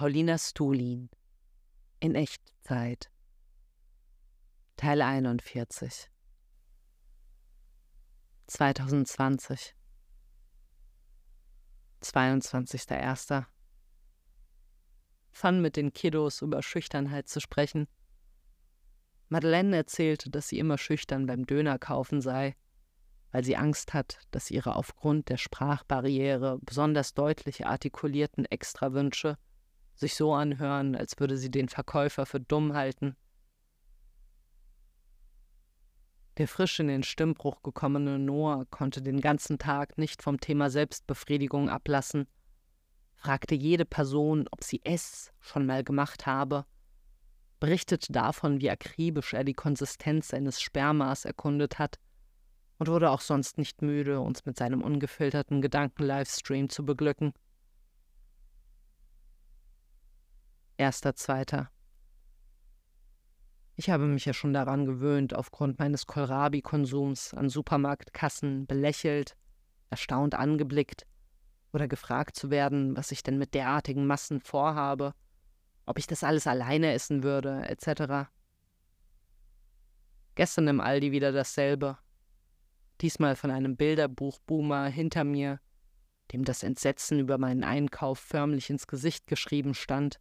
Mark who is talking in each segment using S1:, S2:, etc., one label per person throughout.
S1: Paulina Stulin in Echtzeit Teil 41 2020 22.01. Fun mit den Kiddos über Schüchternheit zu sprechen. Madeleine erzählte, dass sie immer schüchtern beim Döner kaufen sei, weil sie Angst hat, dass ihre aufgrund der Sprachbarriere besonders deutlich artikulierten Extrawünsche sich so anhören, als würde sie den Verkäufer für dumm halten. Der frisch in den Stimmbruch gekommene Noah konnte den ganzen Tag nicht vom Thema Selbstbefriedigung ablassen, fragte jede Person, ob sie es schon mal gemacht habe, berichtete davon, wie akribisch er die Konsistenz seines Spermas erkundet hat und wurde auch sonst nicht müde, uns mit seinem ungefilterten Gedanken-Livestream zu beglücken. Erster, zweiter. Ich habe mich ja schon daran gewöhnt, aufgrund meines Kohlrabi-Konsums an Supermarktkassen belächelt, erstaunt angeblickt oder gefragt zu werden, was ich denn mit derartigen Massen vorhabe, ob ich das alles alleine essen würde, etc. Gestern im Aldi wieder dasselbe. Diesmal von einem Bilderbuchboomer hinter mir, dem das Entsetzen über meinen Einkauf förmlich ins Gesicht geschrieben stand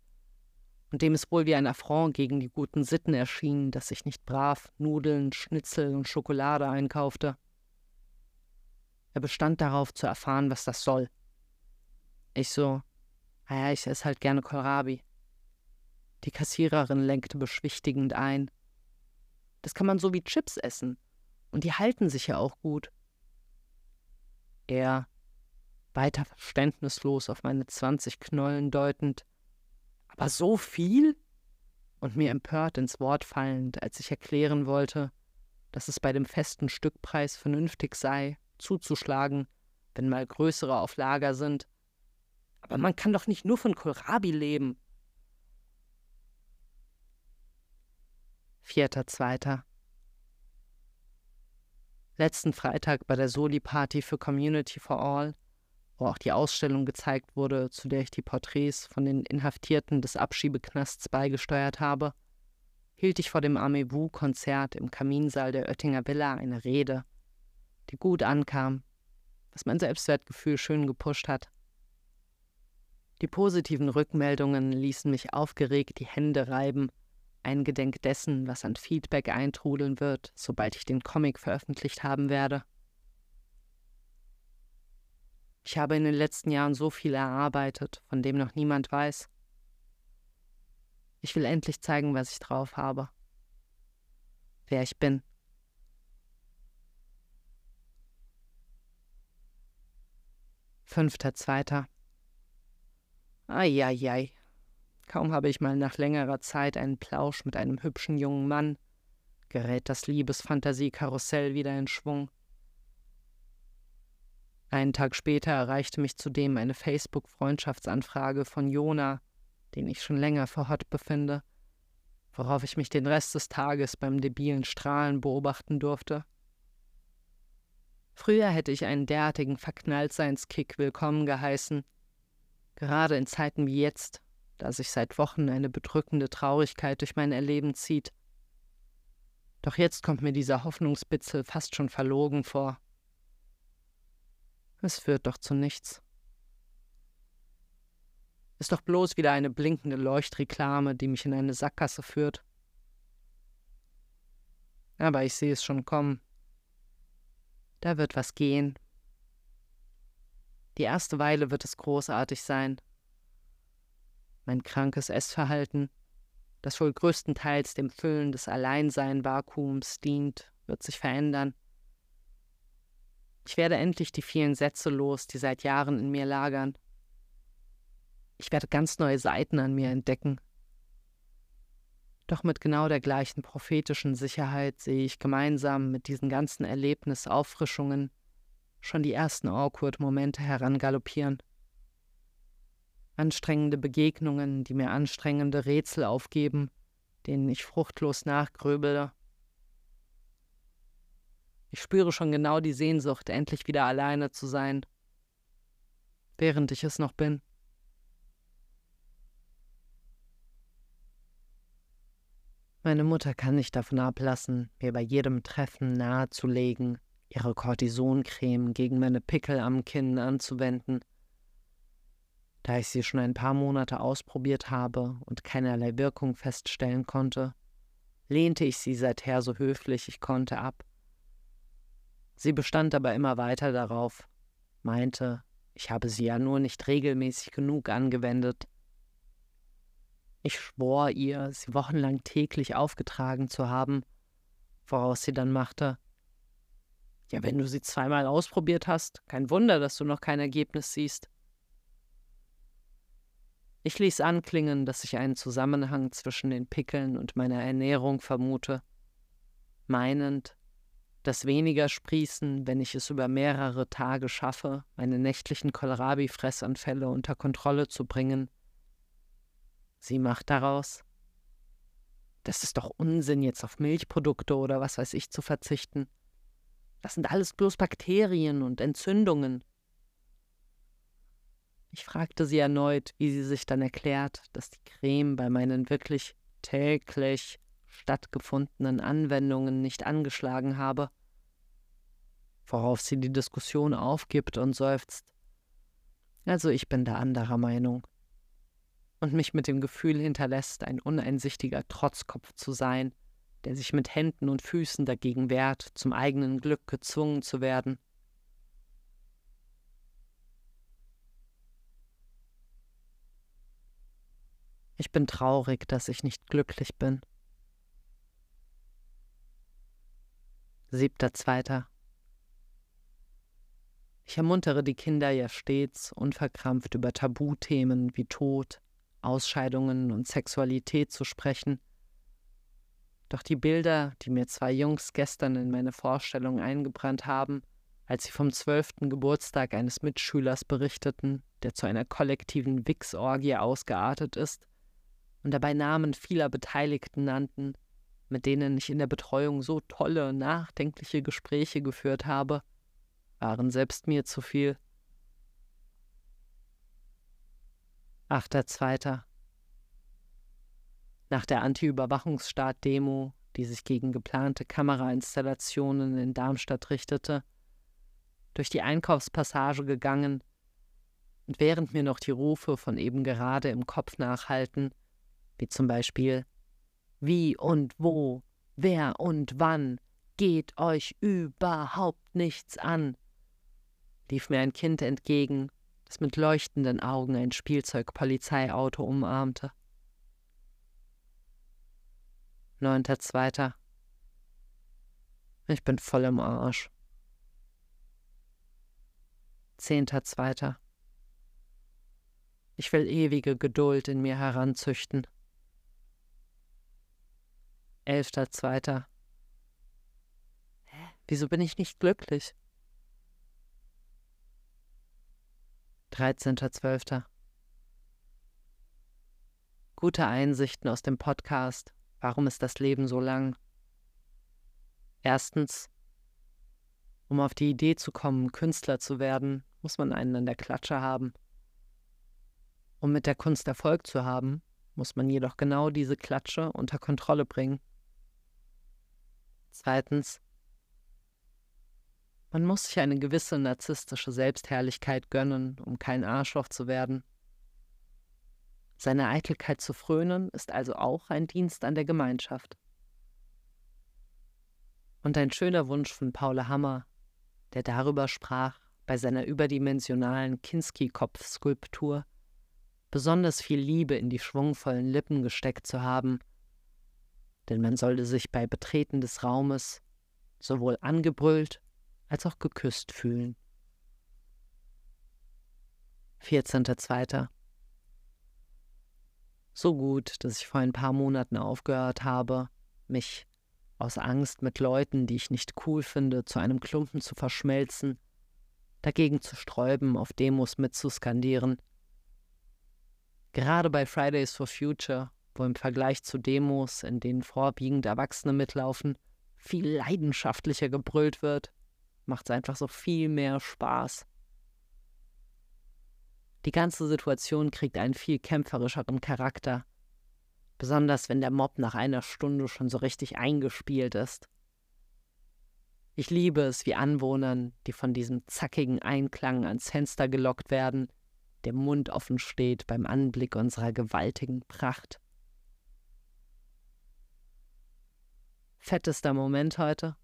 S1: und dem es wohl wie ein Affront gegen die guten Sitten erschien, dass ich nicht brav Nudeln, Schnitzel und Schokolade einkaufte. Er bestand darauf zu erfahren, was das soll. Ich so, naja, ich esse halt gerne Kohlrabi. Die Kassiererin lenkte beschwichtigend ein. Das kann man so wie Chips essen. Und die halten sich ja auch gut. Er, weiter verständnislos auf meine zwanzig Knollen deutend, aber so viel? Und mir empört ins Wort fallend, als ich erklären wollte, dass es bei dem festen Stückpreis vernünftig sei, zuzuschlagen, wenn mal größere auf Lager sind. Aber man kann doch nicht nur von Kohlrabi leben. Vierter, zweiter. Letzten Freitag bei der Soli-Party für Community for All wo auch die Ausstellung gezeigt wurde, zu der ich die Porträts von den Inhaftierten des Abschiebeknasts beigesteuert habe, hielt ich vor dem Amewu-Konzert im Kaminsaal der Oettinger Villa eine Rede, die gut ankam, was mein Selbstwertgefühl schön gepusht hat. Die positiven Rückmeldungen ließen mich aufgeregt die Hände reiben, eingedenk dessen, was an Feedback eintrudeln wird, sobald ich den Comic veröffentlicht haben werde. Ich habe in den letzten Jahren so viel erarbeitet, von dem noch niemand weiß. Ich will endlich zeigen, was ich drauf habe. Wer ich bin. Fünfter, zweiter. Eieiei. Kaum habe ich mal nach längerer Zeit einen Plausch mit einem hübschen jungen Mann, gerät das Liebesfantasiekarussell wieder in Schwung. Einen Tag später erreichte mich zudem eine Facebook-Freundschaftsanfrage von Jona, den ich schon länger vor Hot befinde, worauf ich mich den Rest des Tages beim debilen Strahlen beobachten durfte. Früher hätte ich einen derartigen Verknalltseins-Kick willkommen geheißen, gerade in Zeiten wie jetzt, da sich seit Wochen eine bedrückende Traurigkeit durch mein Erleben zieht. Doch jetzt kommt mir dieser Hoffnungsbitzel fast schon verlogen vor. Es führt doch zu nichts. Ist doch bloß wieder eine blinkende Leuchtreklame, die mich in eine Sackgasse führt. Aber ich sehe es schon kommen. Da wird was gehen. Die erste Weile wird es großartig sein. Mein krankes Essverhalten, das wohl größtenteils dem Füllen des Alleinsein-Vakuums dient, wird sich verändern. Ich werde endlich die vielen Sätze los, die seit Jahren in mir lagern. Ich werde ganz neue Seiten an mir entdecken. Doch mit genau der gleichen prophetischen Sicherheit sehe ich gemeinsam mit diesen ganzen Erlebnisauffrischungen schon die ersten Awkward-Momente herangaloppieren. Anstrengende Begegnungen, die mir anstrengende Rätsel aufgeben, denen ich fruchtlos nachgröbele ich spüre schon genau die Sehnsucht, endlich wieder alleine zu sein, während ich es noch bin. Meine Mutter kann nicht davon ablassen, mir bei jedem Treffen nahezulegen, ihre Cortisoncreme gegen meine Pickel am Kinn anzuwenden. Da ich sie schon ein paar Monate ausprobiert habe und keinerlei Wirkung feststellen konnte, lehnte ich sie seither so höflich ich konnte ab Sie bestand aber immer weiter darauf, meinte, ich habe sie ja nur nicht regelmäßig genug angewendet. Ich schwor ihr, sie wochenlang täglich aufgetragen zu haben, woraus sie dann machte. Ja, wenn du sie zweimal ausprobiert hast, kein Wunder, dass du noch kein Ergebnis siehst. Ich ließ anklingen, dass ich einen Zusammenhang zwischen den Pickeln und meiner Ernährung vermute, meinend, dass weniger sprießen, wenn ich es über mehrere Tage schaffe, meine nächtlichen Kohlrabi-Fressanfälle unter Kontrolle zu bringen. Sie macht daraus, das ist doch Unsinn, jetzt auf Milchprodukte oder was weiß ich zu verzichten. Das sind alles bloß Bakterien und Entzündungen. Ich fragte sie erneut, wie sie sich dann erklärt, dass die Creme bei meinen wirklich täglich stattgefundenen Anwendungen nicht angeschlagen habe, worauf sie die Diskussion aufgibt und seufzt. Also ich bin da anderer Meinung und mich mit dem Gefühl hinterlässt, ein uneinsichtiger Trotzkopf zu sein, der sich mit Händen und Füßen dagegen wehrt, zum eigenen Glück gezwungen zu werden. Ich bin traurig, dass ich nicht glücklich bin. Siebter Zweiter. Ich ermuntere die Kinder ja stets unverkrampft über Tabuthemen wie Tod, Ausscheidungen und Sexualität zu sprechen. Doch die Bilder, die mir zwei Jungs gestern in meine Vorstellung eingebrannt haben, als sie vom zwölften Geburtstag eines Mitschülers berichteten, der zu einer kollektiven Wichsorgie ausgeartet ist, und dabei Namen vieler Beteiligten nannten, mit denen ich in der Betreuung so tolle, nachdenkliche Gespräche geführt habe, waren selbst mir zu viel. Achter Zweiter. Nach der Anti-Überwachungsstaat-Demo, die sich gegen geplante Kamerainstallationen in Darmstadt richtete, durch die Einkaufspassage gegangen und während mir noch die Rufe von eben gerade im Kopf nachhalten, wie zum Beispiel Wie und wo, wer und wann, geht euch überhaupt nichts an, lief mir ein Kind entgegen, das mit leuchtenden Augen ein Spielzeug-Polizeiauto umarmte. Neunter Zweiter. Ich bin voll im Arsch. Zehnter Zweiter. Ich will ewige Geduld in mir heranzüchten. Elfter Zweiter. Hä? Wieso bin ich nicht glücklich? 13.12. Gute Einsichten aus dem Podcast. Warum ist das Leben so lang? Erstens, um auf die Idee zu kommen, Künstler zu werden, muss man einen an der Klatsche haben. Um mit der Kunst Erfolg zu haben, muss man jedoch genau diese Klatsche unter Kontrolle bringen. Zweitens, man muss sich eine gewisse narzisstische Selbstherrlichkeit gönnen, um kein Arschloch zu werden. Seine Eitelkeit zu frönen ist also auch ein Dienst an der Gemeinschaft. Und ein schöner Wunsch von Paul Hammer, der darüber sprach, bei seiner überdimensionalen Kinski-Kopfskulptur besonders viel Liebe in die schwungvollen Lippen gesteckt zu haben, denn man sollte sich bei Betreten des Raumes sowohl angebrüllt als auch geküsst fühlen. 14.02. So gut, dass ich vor ein paar Monaten aufgehört habe, mich aus Angst mit Leuten, die ich nicht cool finde, zu einem Klumpen zu verschmelzen, dagegen zu sträuben, auf Demos mitzuskandieren. Gerade bei Fridays for Future, wo im Vergleich zu Demos, in denen vorwiegend Erwachsene mitlaufen, viel leidenschaftlicher gebrüllt wird, macht es einfach so viel mehr Spaß. Die ganze Situation kriegt einen viel kämpferischeren Charakter. besonders wenn der Mob nach einer Stunde schon so richtig eingespielt ist. Ich liebe es, wie Anwohnern, die von diesem zackigen Einklang ans Fenster gelockt werden, der Mund offen steht beim Anblick unserer gewaltigen Pracht. Fettester Moment heute,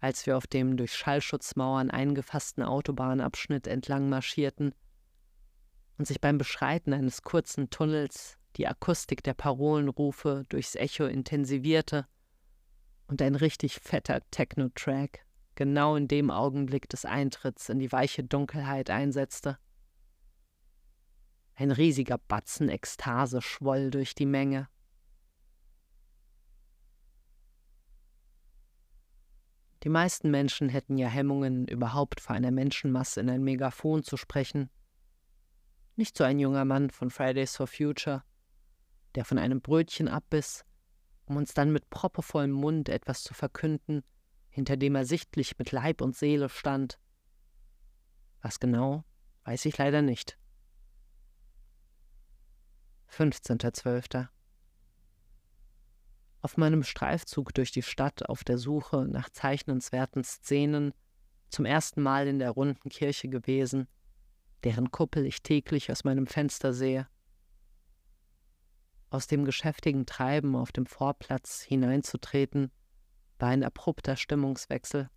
S1: als wir auf dem durch Schallschutzmauern eingefassten Autobahnabschnitt entlang marschierten und sich beim Beschreiten eines kurzen Tunnels die Akustik der Parolenrufe durchs Echo intensivierte und ein richtig fetter Techno-Track genau in dem Augenblick des Eintritts in die weiche Dunkelheit einsetzte. Ein riesiger Batzen Ekstase schwoll durch die Menge. Die meisten Menschen hätten ja Hemmungen, überhaupt vor einer Menschenmasse in ein Megafon zu sprechen. Nicht so ein junger Mann von Fridays for Future, der von einem Brötchen abbiss, um uns dann mit proppevollem Mund etwas zu verkünden, hinter dem er sichtlich mit Leib und Seele stand. Was genau, weiß ich leider nicht. 15.12. Auf meinem Streifzug durch die Stadt auf der Suche nach zeichnenswerten Szenen zum ersten Mal in der runden Kirche gewesen, deren Kuppel ich täglich aus meinem Fenster sehe. Aus dem geschäftigen Treiben auf dem Vorplatz hineinzutreten, war ein abrupter Stimmungswechsel.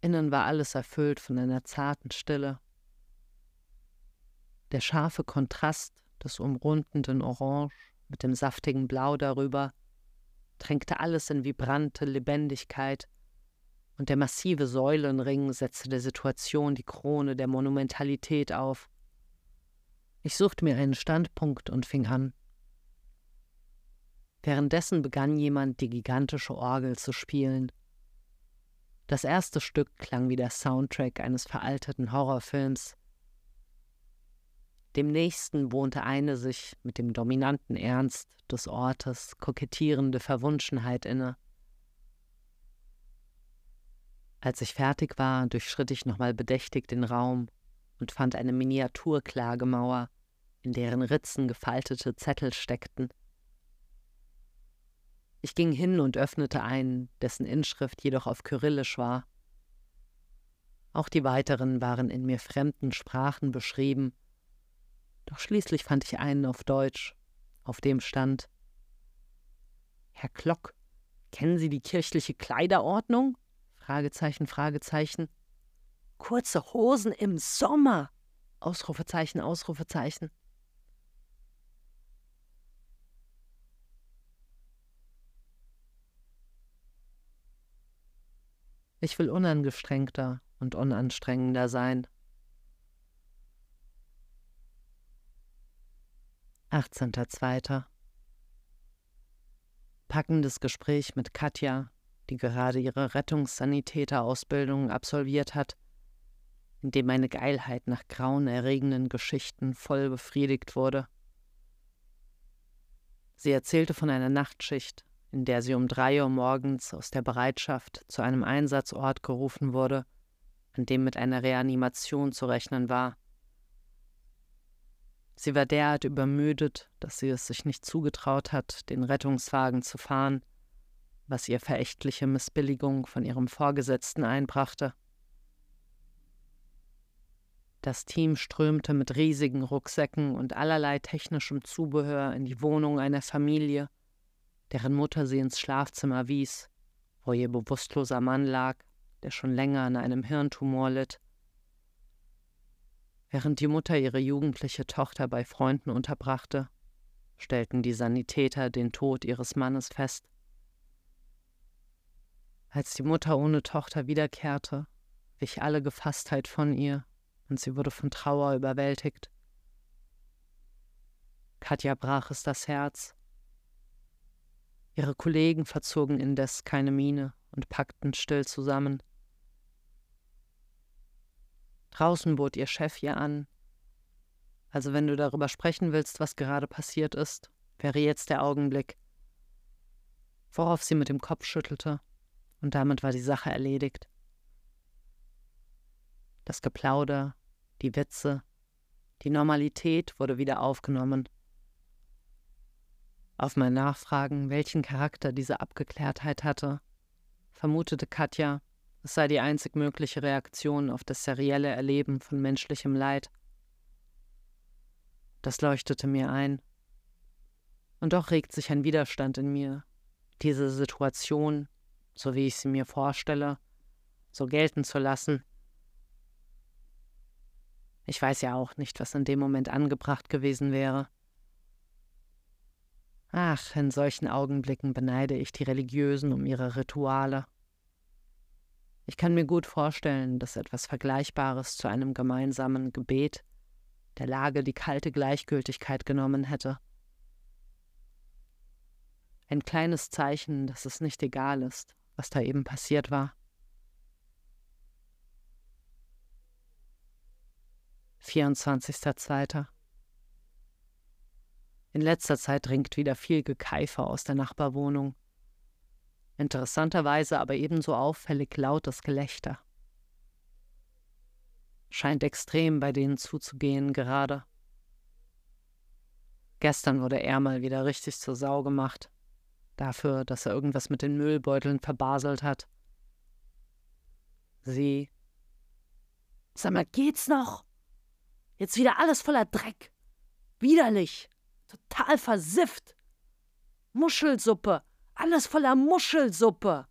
S1: Innen war alles erfüllt von einer zarten Stille. Der scharfe Kontrast des umrundenden Orange mit dem saftigen Blau darüber, drängte alles in vibrante Lebendigkeit, und der massive Säulenring setzte der Situation die Krone der Monumentalität auf. Ich suchte mir einen Standpunkt und fing an. Währenddessen begann jemand die gigantische Orgel zu spielen. Das erste Stück klang wie der Soundtrack eines veralteten Horrorfilms, dem nächsten wohnte eine sich mit dem dominanten Ernst des Ortes kokettierende Verwunschenheit inne. Als ich fertig war, durchschritt ich nochmal bedächtig den Raum und fand eine Miniaturklagemauer, in deren Ritzen gefaltete Zettel steckten. Ich ging hin und öffnete einen, dessen Inschrift jedoch auf Kyrillisch war. Auch die weiteren waren in mir fremden Sprachen beschrieben doch schließlich fand ich einen auf Deutsch, auf dem stand Herr Klock, kennen Sie die kirchliche Kleiderordnung? Fragezeichen, Fragezeichen. Kurze Hosen im Sommer! Ausrufezeichen, Ausrufezeichen. Ich will unangestrengter und unanstrengender sein. 18.02. Packendes Gespräch mit Katja, die gerade ihre Rettungssanitäterausbildung absolviert hat, in dem meine Geilheit nach grauenerregenden Geschichten voll befriedigt wurde. Sie erzählte von einer Nachtschicht, in der sie um drei Uhr morgens aus der Bereitschaft zu einem Einsatzort gerufen wurde, an dem mit einer Reanimation zu rechnen war. Sie war derart übermüdet, dass sie es sich nicht zugetraut hat, den Rettungswagen zu fahren, was ihr verächtliche Missbilligung von ihrem Vorgesetzten einbrachte. Das Team strömte mit riesigen Rucksäcken und allerlei technischem Zubehör in die Wohnung einer Familie, deren Mutter sie ins Schlafzimmer wies, wo ihr bewusstloser Mann lag, der schon länger an einem Hirntumor litt. Während die Mutter ihre jugendliche Tochter bei Freunden unterbrachte, stellten die Sanitäter den Tod ihres Mannes fest. Als die Mutter ohne Tochter wiederkehrte, wich alle Gefasstheit von ihr und sie wurde von Trauer überwältigt. Katja brach es das Herz. Ihre Kollegen verzogen indes keine Miene und packten still zusammen. Draußen bot ihr Chef ihr an. Also wenn du darüber sprechen willst, was gerade passiert ist, wäre jetzt der Augenblick. Worauf sie mit dem Kopf schüttelte, und damit war die Sache erledigt. Das Geplauder, die Witze, die Normalität wurde wieder aufgenommen. Auf mein Nachfragen, welchen Charakter diese Abgeklärtheit hatte, vermutete Katja, es sei die einzig mögliche Reaktion auf das serielle Erleben von menschlichem Leid. Das leuchtete mir ein. Und doch regt sich ein Widerstand in mir, diese Situation, so wie ich sie mir vorstelle, so gelten zu lassen. Ich weiß ja auch nicht, was in dem Moment angebracht gewesen wäre. Ach, in solchen Augenblicken beneide ich die Religiösen um ihre Rituale. Ich kann mir gut vorstellen, dass etwas Vergleichbares zu einem gemeinsamen Gebet der Lage die kalte Gleichgültigkeit genommen hätte. Ein kleines Zeichen, dass es nicht egal ist, was da eben passiert war. 24.02. In letzter Zeit dringt wieder viel Gekeifer aus der Nachbarwohnung. Interessanterweise aber ebenso auffällig lautes Gelächter. Scheint extrem bei denen zuzugehen gerade. Gestern wurde er mal wieder richtig zur Sau gemacht. Dafür, dass er irgendwas mit den Müllbeuteln verbaselt hat. Sie. Sag mal, geht's noch? Jetzt wieder alles voller Dreck. Widerlich. Total versifft. Muschelsuppe. Alles voller Muschelsuppe.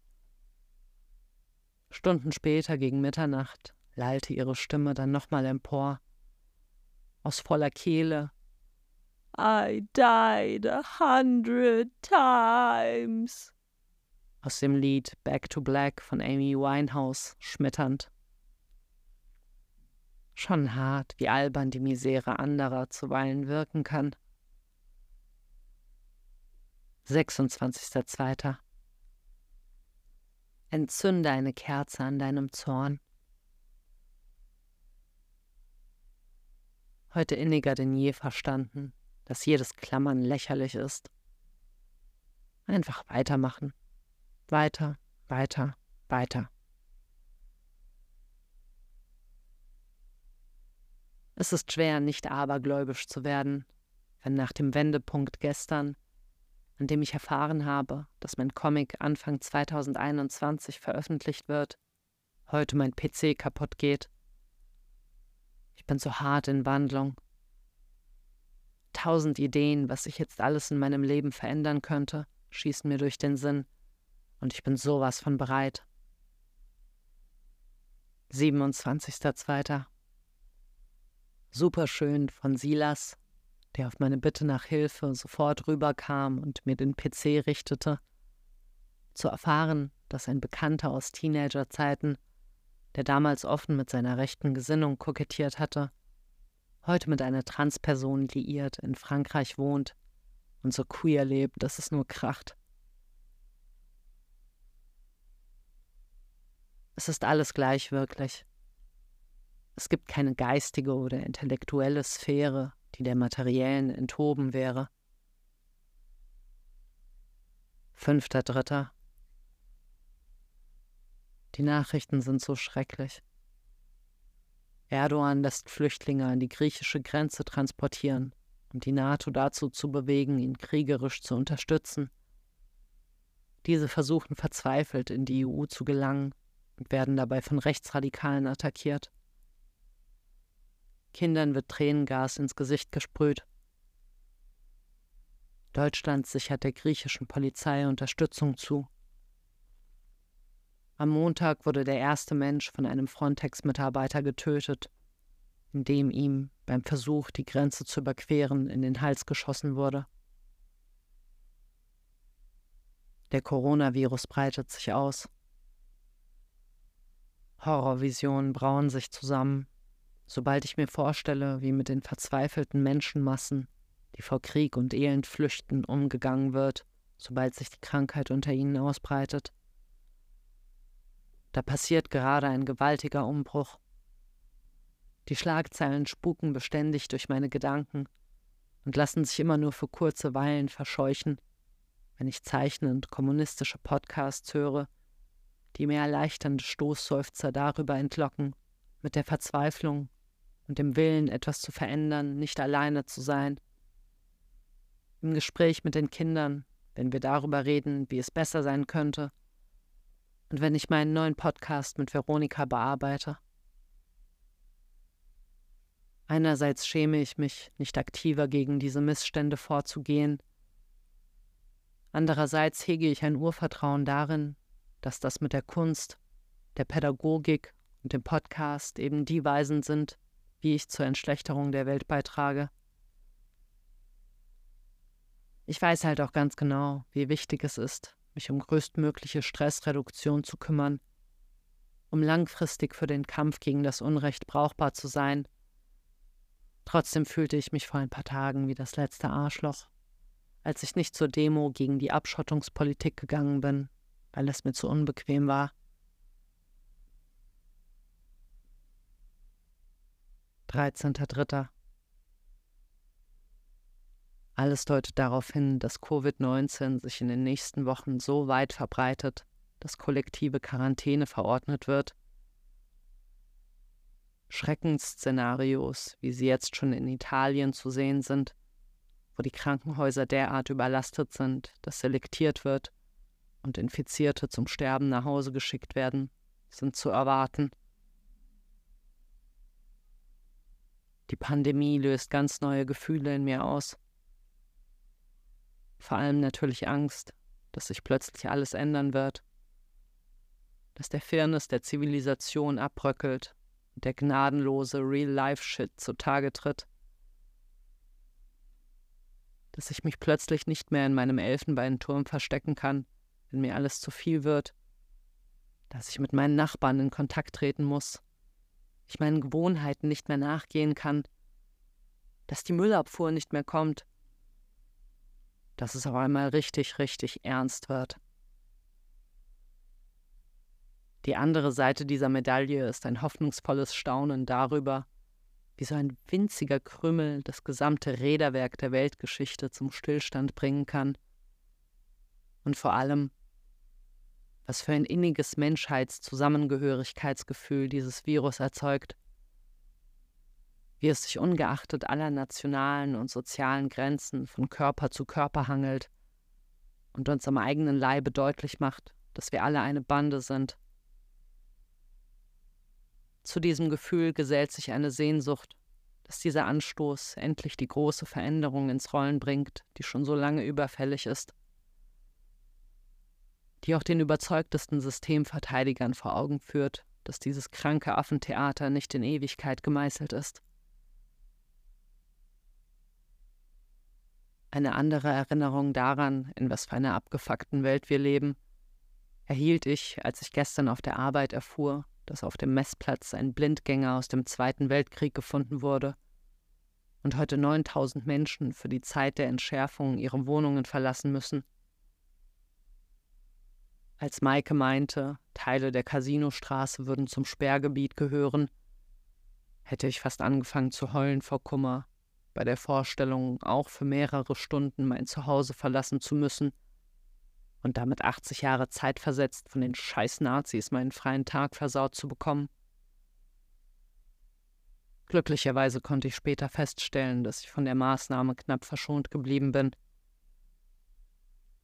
S1: Stunden später, gegen Mitternacht, lallte ihre Stimme dann nochmal empor. Aus voller Kehle. I died a hundred times. Aus dem Lied Back to Black von Amy Winehouse schmetternd. Schon hart, wie albern die Misere anderer zuweilen wirken kann. 26.02. Entzünde eine Kerze an deinem Zorn. Heute inniger denn je verstanden, dass jedes Klammern lächerlich ist. Einfach weitermachen. Weiter, weiter, weiter. Es ist schwer, nicht abergläubisch zu werden, wenn nach dem Wendepunkt gestern, an dem ich erfahren habe, dass mein Comic Anfang 2021 veröffentlicht wird, heute mein PC kaputt geht. Ich bin so hart in Wandlung. Tausend Ideen, was ich jetzt alles in meinem Leben verändern könnte, schießen mir durch den Sinn, und ich bin sowas von bereit. 27.02 superschön von Silas, der auf meine Bitte nach Hilfe sofort rüberkam und mir den PC richtete, zu erfahren, dass ein Bekannter aus Teenagerzeiten, der damals offen mit seiner rechten Gesinnung kokettiert hatte, heute mit einer Transperson liiert in Frankreich wohnt und so queer lebt, dass es nur kracht. Es ist alles gleich wirklich. Es gibt keine geistige oder intellektuelle Sphäre, die der materiellen enthoben wäre. Fünfter Dritter. Die Nachrichten sind so schrecklich. Erdogan lässt Flüchtlinge an die griechische Grenze transportieren, um die NATO dazu zu bewegen, ihn kriegerisch zu unterstützen. Diese versuchen verzweifelt in die EU zu gelangen und werden dabei von Rechtsradikalen attackiert. Kindern wird Tränengas ins Gesicht gesprüht. Deutschland sichert der griechischen Polizei Unterstützung zu. Am Montag wurde der erste Mensch von einem Frontex-Mitarbeiter getötet, indem ihm beim Versuch, die Grenze zu überqueren, in den Hals geschossen wurde. Der Coronavirus breitet sich aus. Horrorvisionen brauen sich zusammen sobald ich mir vorstelle, wie mit den verzweifelten Menschenmassen, die vor Krieg und Elend flüchten, umgegangen wird, sobald sich die Krankheit unter ihnen ausbreitet. Da passiert gerade ein gewaltiger Umbruch. Die Schlagzeilen spuken beständig durch meine Gedanken und lassen sich immer nur für kurze Weilen verscheuchen, wenn ich zeichnend kommunistische Podcasts höre, die mir erleichternde Stoßseufzer darüber entlocken, mit der Verzweiflung und dem Willen, etwas zu verändern, nicht alleine zu sein. im Gespräch mit den Kindern, wenn wir darüber reden, wie es besser sein könnte, und wenn ich meinen neuen Podcast mit Veronika bearbeite. Einerseits schäme ich mich, nicht aktiver gegen diese Missstände vorzugehen, andererseits hege ich ein Urvertrauen darin, dass das mit der Kunst, der Pädagogik und dem Podcast eben die Weisen sind, wie ich zur Entschlechterung der Welt beitrage. Ich weiß halt auch ganz genau, wie wichtig es ist, mich um größtmögliche Stressreduktion zu kümmern, um langfristig für den Kampf gegen das Unrecht brauchbar zu sein. Trotzdem fühlte ich mich vor ein paar Tagen wie das letzte Arschloch, als ich nicht zur Demo gegen die Abschottungspolitik gegangen bin, weil es mir zu unbequem war. 13.3. Alles deutet darauf hin, dass Covid-19 sich in den nächsten Wochen so weit verbreitet, dass kollektive Quarantäne verordnet wird. Schreckensszenarios, wie sie jetzt schon in Italien zu sehen sind, wo die Krankenhäuser derart überlastet sind, dass selektiert wird und Infizierte zum Sterben nach Hause geschickt werden, sind zu erwarten. Die Pandemie löst ganz neue Gefühle in mir aus. Vor allem natürlich Angst, dass sich plötzlich alles ändern wird, dass der Fairness der Zivilisation abbröckelt und der gnadenlose Real-Life-Shit zutage tritt, dass ich mich plötzlich nicht mehr in meinem Elfenbeinturm verstecken kann, wenn mir alles zu viel wird, dass ich mit meinen Nachbarn in Kontakt treten muss, ich meinen Gewohnheiten nicht mehr nachgehen kann, dass die Müllabfuhr nicht mehr kommt, dass es auf einmal richtig, richtig ernst wird. Die andere Seite dieser Medaille ist ein hoffnungsvolles Staunen darüber, wie so ein winziger Krümmel das gesamte Räderwerk der Weltgeschichte zum Stillstand bringen kann. Und vor allem, was für ein inniges Menschheitszusammengehörigkeitsgefühl dieses Virus erzeugt wie es sich ungeachtet aller nationalen und sozialen Grenzen von Körper zu Körper hangelt und uns am eigenen Leibe deutlich macht, dass wir alle eine Bande sind. Zu diesem Gefühl gesellt sich eine Sehnsucht, dass dieser Anstoß endlich die große Veränderung ins Rollen bringt, die schon so lange überfällig ist, die auch den überzeugtesten Systemverteidigern vor Augen führt, dass dieses kranke Affentheater nicht in Ewigkeit gemeißelt ist. Eine andere Erinnerung daran, in was für einer abgefuckten Welt wir leben, erhielt ich, als ich gestern auf der Arbeit erfuhr, dass auf dem Messplatz ein Blindgänger aus dem Zweiten Weltkrieg gefunden wurde und heute 9000 Menschen für die Zeit der Entschärfung ihre Wohnungen verlassen müssen. Als Maike meinte, Teile der Casinostraße würden zum Sperrgebiet gehören, hätte ich fast angefangen zu heulen vor Kummer bei der Vorstellung, auch für mehrere Stunden mein Zuhause verlassen zu müssen und damit 80 Jahre Zeit versetzt von den scheiß Nazis meinen freien Tag versaut zu bekommen. Glücklicherweise konnte ich später feststellen, dass ich von der Maßnahme knapp verschont geblieben bin.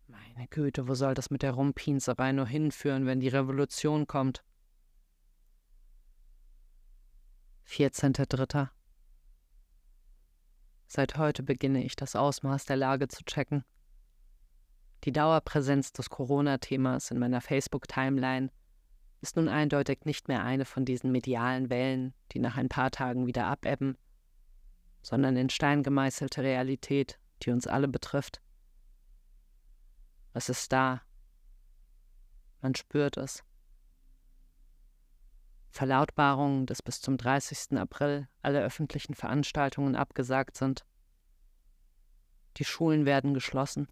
S1: Meine Güte, wo soll das mit der Rumpinserei nur hinführen, wenn die Revolution kommt? 14.3. Seit heute beginne ich das Ausmaß der Lage zu checken. Die Dauerpräsenz des Corona-Themas in meiner Facebook-Timeline ist nun eindeutig nicht mehr eine von diesen medialen Wellen, die nach ein paar Tagen wieder abebben, sondern in Stein gemeißelte Realität, die uns alle betrifft. Es ist da. Man spürt es. Verlautbarungen, dass bis zum 30. April alle öffentlichen Veranstaltungen abgesagt sind. Die Schulen werden geschlossen.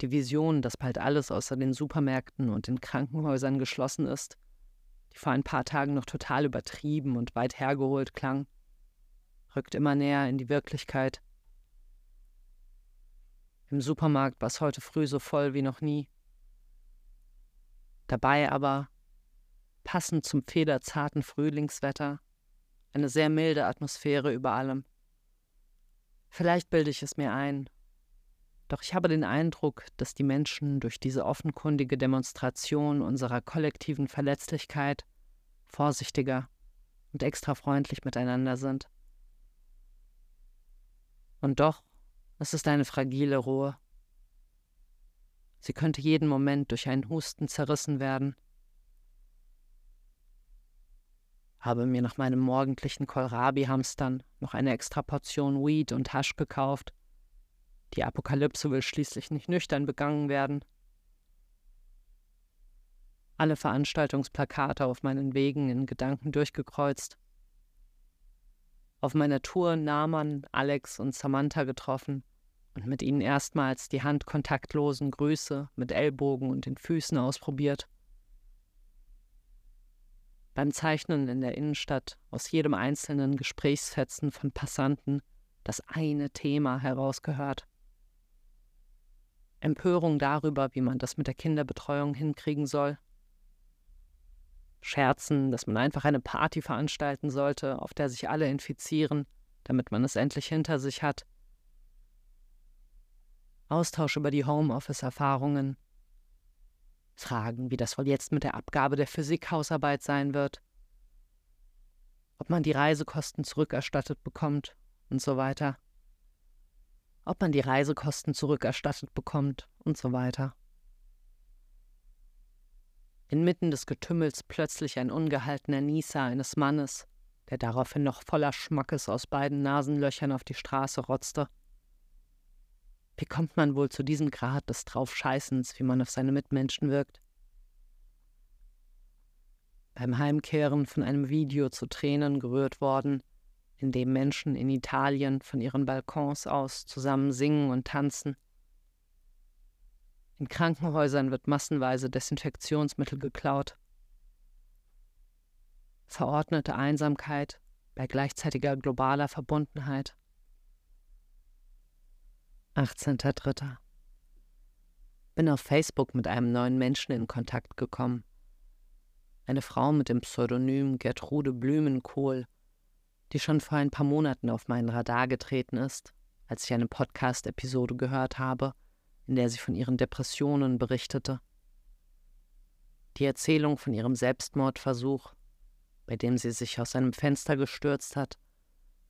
S1: Die Vision, dass bald alles außer den Supermärkten und den Krankenhäusern geschlossen ist, die vor ein paar Tagen noch total übertrieben und weit hergeholt klang, rückt immer näher in die Wirklichkeit. Im Supermarkt war es heute früh so voll wie noch nie. Dabei aber passend zum federzarten Frühlingswetter, eine sehr milde Atmosphäre über allem. Vielleicht bilde ich es mir ein, doch ich habe den Eindruck, dass die Menschen durch diese offenkundige Demonstration unserer kollektiven Verletzlichkeit vorsichtiger und extra freundlich miteinander sind. Und doch, es ist eine fragile Ruhe. Sie könnte jeden Moment durch einen Husten zerrissen werden. Habe mir nach meinem morgendlichen Kohlrabi-Hamstern noch eine extra Portion Weed und Hasch gekauft die Apokalypse will schließlich nicht nüchtern begangen werden. Alle Veranstaltungsplakate auf meinen Wegen in Gedanken durchgekreuzt. Auf meiner Tour Naman, Alex und Samantha getroffen und mit ihnen erstmals die handkontaktlosen Grüße mit Ellbogen und den Füßen ausprobiert. Beim Zeichnen in der Innenstadt aus jedem einzelnen Gesprächsfetzen von Passanten das eine Thema herausgehört. Empörung darüber, wie man das mit der Kinderbetreuung hinkriegen soll. Scherzen, dass man einfach eine Party veranstalten sollte, auf der sich alle infizieren, damit man es endlich hinter sich hat. Austausch über die Homeoffice-Erfahrungen. Fragen, wie das wohl jetzt mit der Abgabe der Physikhausarbeit sein wird. Ob man die Reisekosten zurückerstattet bekommt und so weiter ob man die Reisekosten zurückerstattet bekommt und so weiter. Inmitten des Getümmels plötzlich ein ungehaltener Nieser eines Mannes, der daraufhin noch voller Schmackes aus beiden Nasenlöchern auf die Straße rotzte. Wie kommt man wohl zu diesem Grad des Draufscheißens, wie man auf seine Mitmenschen wirkt? Beim Heimkehren von einem Video zu Tränen gerührt worden, in dem Menschen in Italien von ihren Balkons aus zusammen singen und tanzen. In Krankenhäusern wird massenweise Desinfektionsmittel geklaut. Verordnete Einsamkeit bei gleichzeitiger globaler Verbundenheit. 18.03. Bin auf Facebook mit einem neuen Menschen in Kontakt gekommen. Eine Frau mit dem Pseudonym Gertrude Blümenkohl die schon vor ein paar Monaten auf meinen Radar getreten ist, als ich eine Podcast-Episode gehört habe, in der sie von ihren Depressionen berichtete. Die Erzählung von ihrem Selbstmordversuch, bei dem sie sich aus einem Fenster gestürzt hat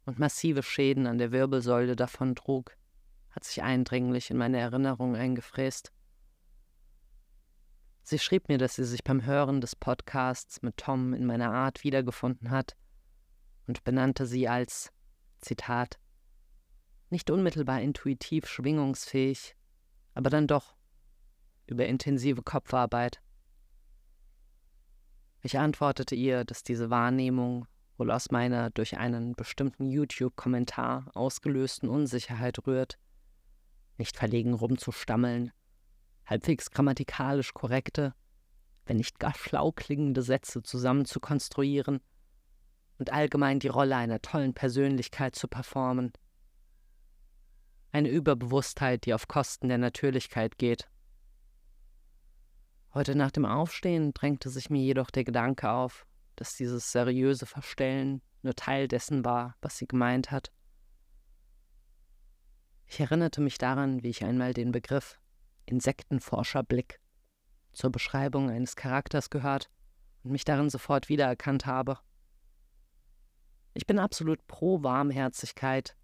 S1: und massive Schäden an der Wirbelsäule davon trug, hat sich eindringlich in meine Erinnerung eingefräst. Sie schrieb mir, dass sie sich beim Hören des Podcasts mit Tom in meiner Art wiedergefunden hat und benannte sie als, Zitat, nicht unmittelbar intuitiv schwingungsfähig, aber dann doch über intensive Kopfarbeit. Ich antwortete ihr, dass diese Wahrnehmung wohl aus meiner durch einen bestimmten YouTube-Kommentar ausgelösten Unsicherheit rührt, nicht verlegen rumzustammeln, halbwegs grammatikalisch korrekte, wenn nicht gar schlau klingende Sätze zusammenzukonstruieren und allgemein die Rolle einer tollen Persönlichkeit zu performen. Eine Überbewusstheit, die auf Kosten der Natürlichkeit geht. Heute nach dem Aufstehen drängte sich mir jedoch der Gedanke auf, dass dieses seriöse Verstellen nur Teil dessen war, was sie gemeint hat. Ich erinnerte mich daran, wie ich einmal den Begriff Insektenforscherblick zur Beschreibung eines Charakters gehört und mich darin sofort wiedererkannt habe. Ich bin absolut pro Warmherzigkeit,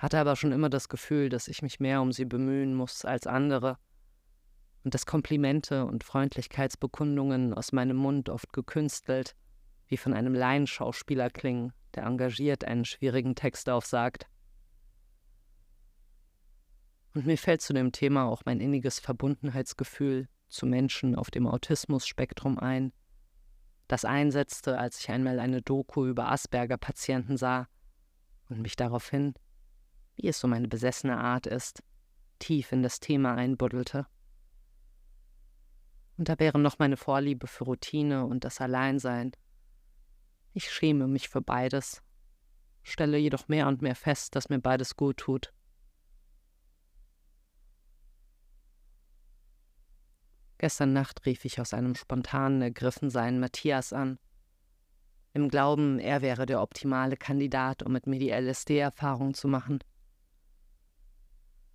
S1: hatte aber schon immer das Gefühl, dass ich mich mehr um sie bemühen muss als andere und dass Komplimente und Freundlichkeitsbekundungen aus meinem Mund oft gekünstelt, wie von einem Laienschauspieler klingen, der engagiert einen schwierigen Text aufsagt. Und mir fällt zu dem Thema auch mein inniges Verbundenheitsgefühl zu Menschen auf dem Autismus-Spektrum ein, das einsetzte, als ich einmal eine Doku über Asperger-Patienten sah und mich daraufhin, wie es so meine besessene Art ist, tief in das Thema einbuddelte. Und da wäre noch meine Vorliebe für Routine und das Alleinsein. Ich schäme mich für beides, stelle jedoch mehr und mehr fest, dass mir beides gut tut. Gestern Nacht rief ich aus einem spontanen Ergriffensein Matthias an, im Glauben, er wäre der optimale Kandidat, um mit mir die LSD-Erfahrung zu machen.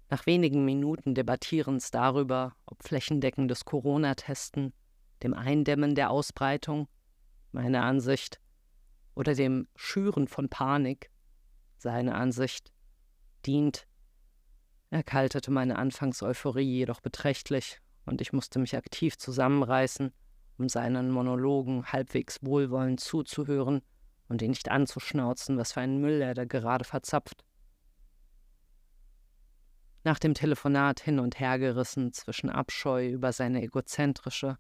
S1: Nach wenigen Minuten Debattierens darüber, ob flächendeckendes Corona-Testen, dem Eindämmen der Ausbreitung, meine Ansicht, oder dem Schüren von Panik, seine Ansicht, dient, erkaltete meine Anfangseuphorie jedoch beträchtlich und ich musste mich aktiv zusammenreißen, um seinen Monologen halbwegs wohlwollend zuzuhören und ihn nicht anzuschnauzen, was für einen Müll er da gerade verzapft. Nach dem Telefonat hin und her gerissen zwischen Abscheu über seine egozentrische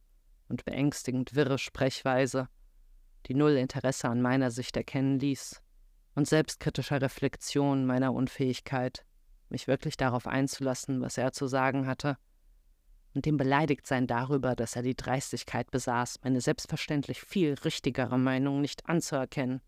S1: und beängstigend wirre Sprechweise, die null Interesse an meiner Sicht erkennen ließ, und selbstkritischer Reflexion meiner Unfähigkeit, mich wirklich darauf einzulassen, was er zu sagen hatte, und dem Beleidigtsein darüber, dass er die Dreistigkeit besaß, meine selbstverständlich viel richtigere Meinung nicht anzuerkennen.